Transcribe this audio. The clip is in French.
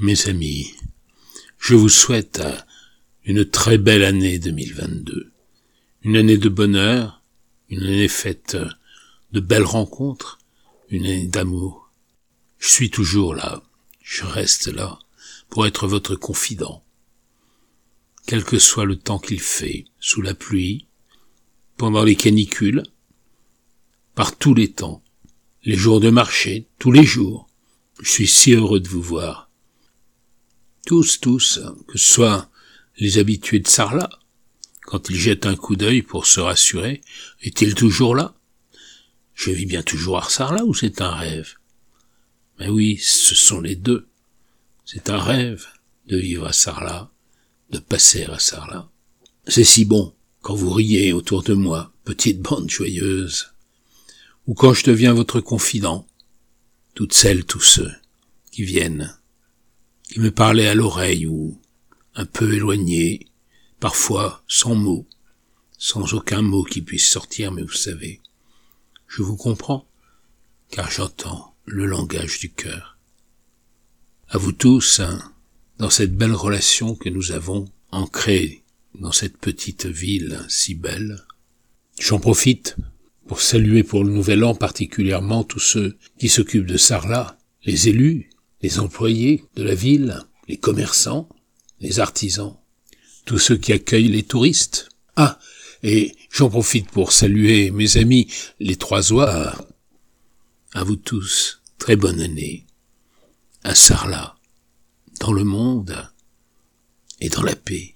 Mes amis, je vous souhaite une très belle année 2022. Une année de bonheur, une année faite de belles rencontres, une année d'amour. Je suis toujours là, je reste là pour être votre confident. Quel que soit le temps qu'il fait, sous la pluie, pendant les canicules, par tous les temps, les jours de marché, tous les jours. Je suis si heureux de vous voir tous, tous, que ce soit les habitués de Sarlat, quand ils jettent un coup d'œil pour se rassurer, est-il toujours là? Je vis bien toujours à Sarlat ou c'est un rêve? Mais oui, ce sont les deux. C'est un rêve de vivre à Sarlat, de passer à Sarlat. C'est si bon quand vous riez autour de moi, petite bande joyeuse, ou quand je deviens votre confident, toutes celles, tous ceux qui viennent qui me parlait à l'oreille ou un peu éloigné, parfois sans mots, sans aucun mot qui puisse sortir, mais vous savez, je vous comprends, car j'entends le langage du cœur. À vous tous, hein, dans cette belle relation que nous avons ancrée dans cette petite ville si belle, j'en profite pour saluer pour le nouvel an particulièrement tous ceux qui s'occupent de Sarlat, les élus, les employés de la ville, les commerçants, les artisans, tous ceux qui accueillent les touristes. Ah, et j'en profite pour saluer mes amis les trois oies. À vous tous, très bonne année. À Sarlat, dans le monde et dans la paix.